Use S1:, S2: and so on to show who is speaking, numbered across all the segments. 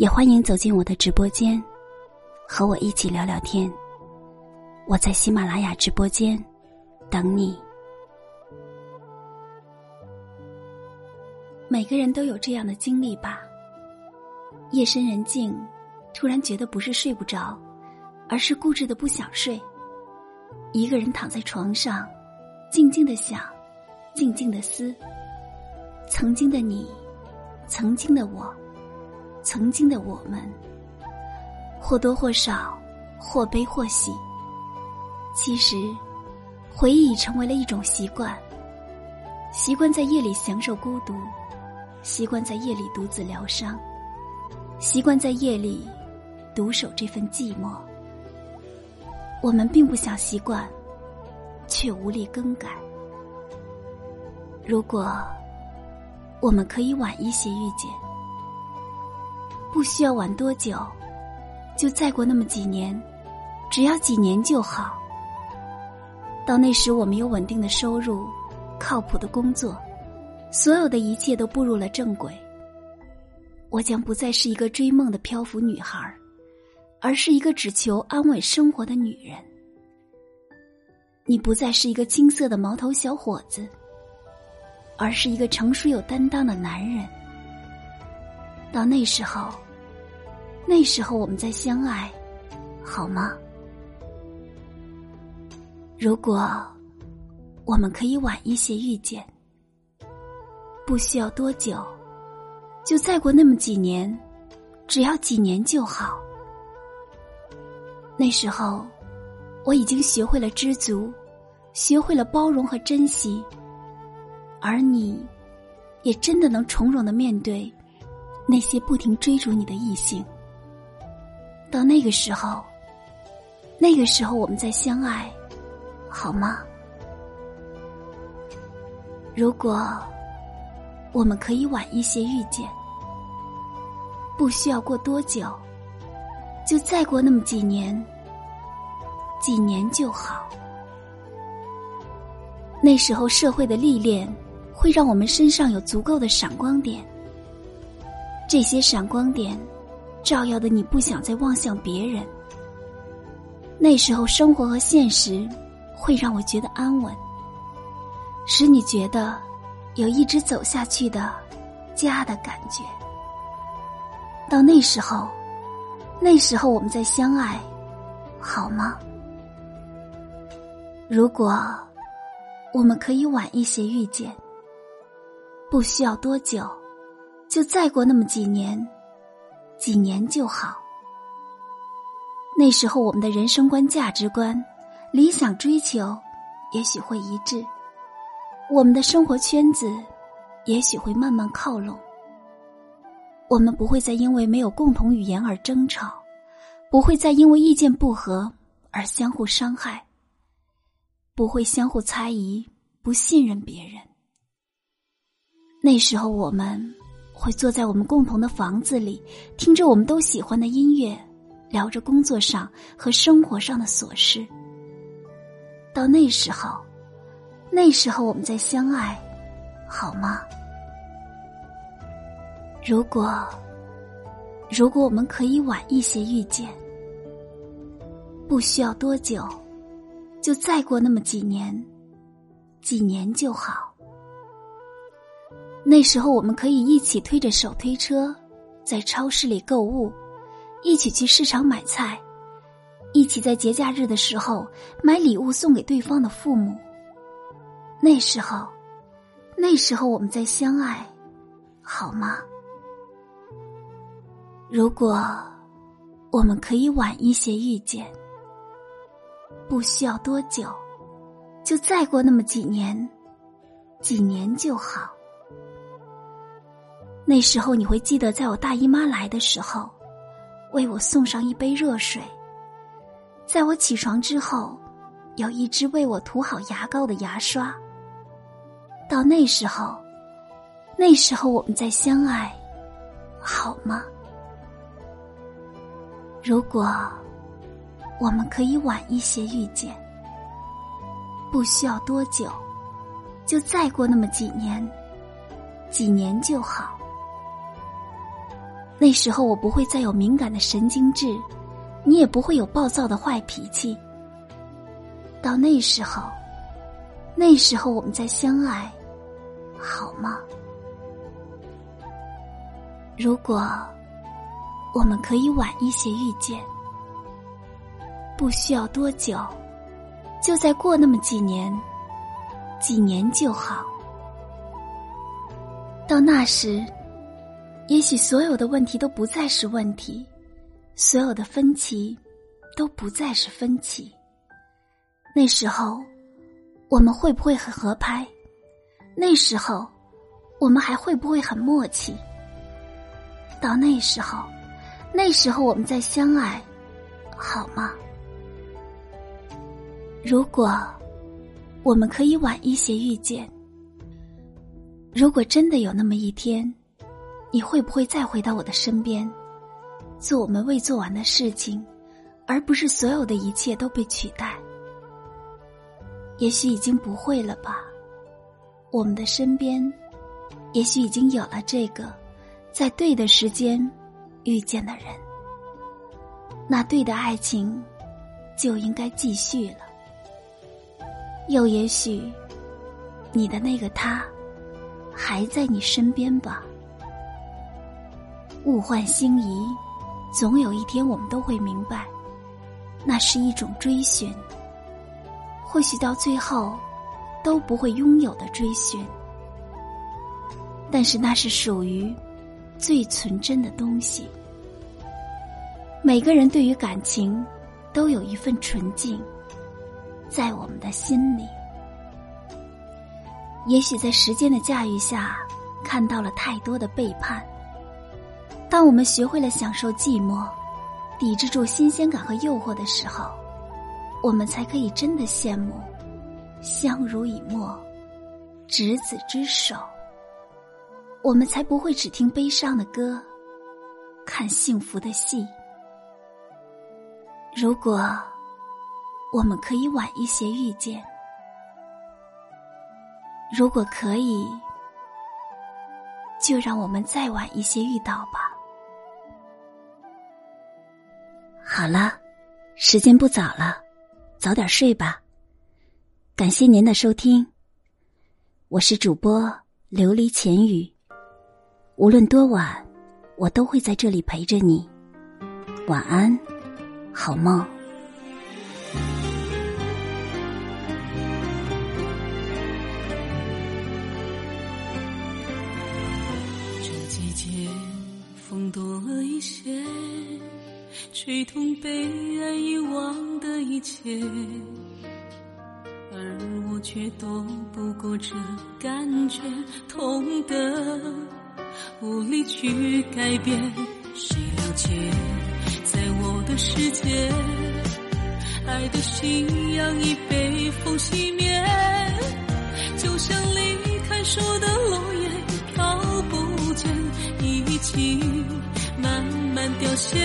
S1: 也欢迎走进我的直播间。和我一起聊聊天。我在喜马拉雅直播间等你。每个人都有这样的经历吧？夜深人静，突然觉得不是睡不着，而是固执的不想睡。一个人躺在床上，静静的想，静静的思。曾经的你，曾经的我，曾经的我们。或多或少，或悲或喜。其实，回忆已成为了一种习惯。习惯在夜里享受孤独，习惯在夜里独自疗伤，习惯在夜里独守这份寂寞。我们并不想习惯，却无力更改。如果我们可以晚一些遇见，不需要晚多久。就再过那么几年，只要几年就好。到那时，我们有稳定的收入，靠谱的工作，所有的一切都步入了正轨。我将不再是一个追梦的漂浮女孩，而是一个只求安稳生活的女人。你不再是一个青涩的毛头小伙子，而是一个成熟有担当的男人。到那时候。那时候我们再相爱，好吗？如果我们可以晚一些遇见，不需要多久，就再过那么几年，只要几年就好。那时候我已经学会了知足，学会了包容和珍惜，而你，也真的能从容的面对那些不停追逐你的异性。到那个时候，那个时候我们再相爱，好吗？如果我们可以晚一些遇见，不需要过多久，就再过那么几年，几年就好。那时候社会的历练会让我们身上有足够的闪光点，这些闪光点。照耀的你不想再望向别人。那时候，生活和现实会让我觉得安稳，使你觉得有一直走下去的家的感觉。到那时候，那时候我们再相爱，好吗？如果我们可以晚一些遇见，不需要多久，就再过那么几年。几年就好。那时候，我们的人生观、价值观、理想追求，也许会一致；我们的生活圈子，也许会慢慢靠拢。我们不会再因为没有共同语言而争吵，不会再因为意见不合而相互伤害，不会相互猜疑、不信任别人。那时候，我们。会坐在我们共同的房子里，听着我们都喜欢的音乐，聊着工作上和生活上的琐事。到那时候，那时候我们再相爱，好吗？如果，如果我们可以晚一些遇见，不需要多久，就再过那么几年，几年就好。那时候，我们可以一起推着手推车，在超市里购物，一起去市场买菜，一起在节假日的时候买礼物送给对方的父母。那时候，那时候我们在相爱，好吗？如果我们可以晚一些遇见，不需要多久，就再过那么几年，几年就好。那时候你会记得，在我大姨妈来的时候，为我送上一杯热水。在我起床之后，有一支为我涂好牙膏的牙刷。到那时候，那时候我们再相爱，好吗？如果我们可以晚一些遇见，不需要多久，就再过那么几年，几年就好。那时候我不会再有敏感的神经质。你也不会有暴躁的坏脾气。到那时候，那时候我们再相爱，好吗？如果我们可以晚一些遇见，不需要多久，就再过那么几年，几年就好。到那时，也许所有的问题都不再是问题。所有的分歧都不再是分歧。那时候，我们会不会很合拍？那时候，我们还会不会很默契？到那时候，那时候我们再相爱，好吗？如果我们可以晚一些遇见，如果真的有那么一天，你会不会再回到我的身边？做我们未做完的事情，而不是所有的一切都被取代。也许已经不会了吧？我们的身边，也许已经有了这个，在对的时间遇见的人。那对的爱情，就应该继续了。又也许，你的那个他，还在你身边吧？物换星移。总有一天，我们都会明白，那是一种追寻。或许到最后，都不会拥有的追寻，但是那是属于最纯真的东西。每个人对于感情，都有一份纯净，在我们的心里。也许在时间的驾驭下，看到了太多的背叛。当我们学会了享受寂寞，抵制住新鲜感和诱惑的时候，我们才可以真的羡慕相濡以沫、执子之手。我们才不会只听悲伤的歌，看幸福的戏。如果我们可以晚一些遇见，如果可以，就让我们再晚一些遇到吧。好了，时间不早了，早点睡吧。感谢您的收听，我是主播琉璃浅语。无论多晚，我都会在这里陪着你。晚安，好梦。
S2: 最痛被爱遗忘的一切，而我却躲不过这感觉，痛的无力去改变。谁了解，在我的世界，爱的信仰已被风熄灭，就像离开树的落叶，飘不见，已经慢慢凋谢。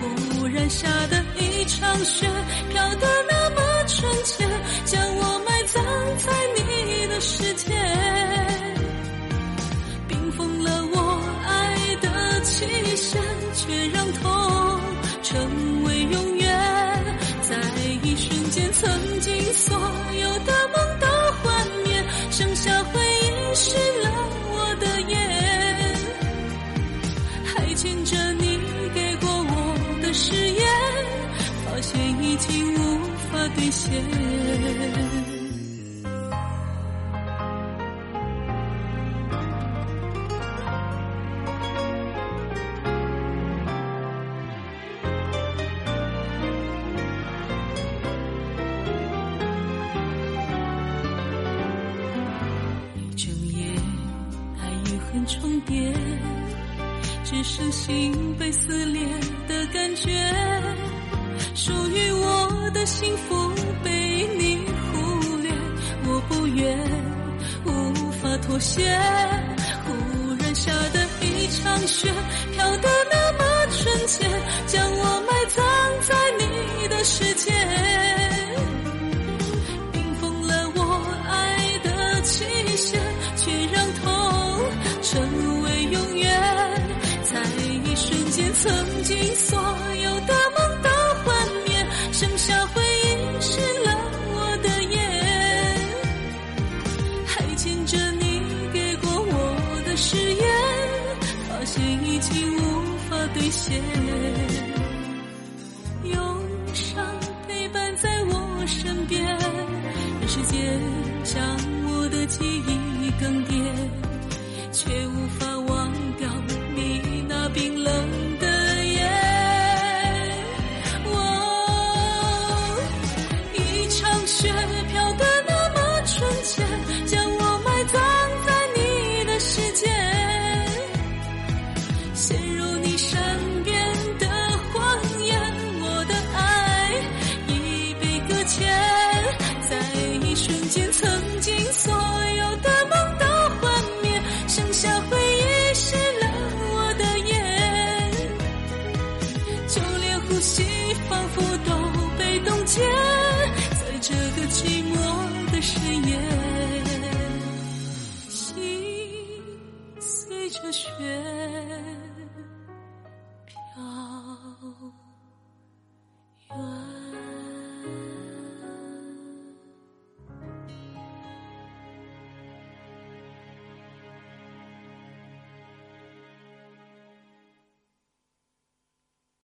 S2: 忽然下的一场雪，飘得那么纯洁，将我埋葬在你的世界，冰封了我爱的期限，却让痛成为永远。在一瞬间，曾经所兑现一整夜爱与恨重叠只剩心被撕裂的感觉属于的幸福被你忽略我不愿无法妥协。忽然下的一场雪飘得那忧伤陪伴在我身边人世间将我的记忆更迭却无法忘掉你那冰冷。雪飘远。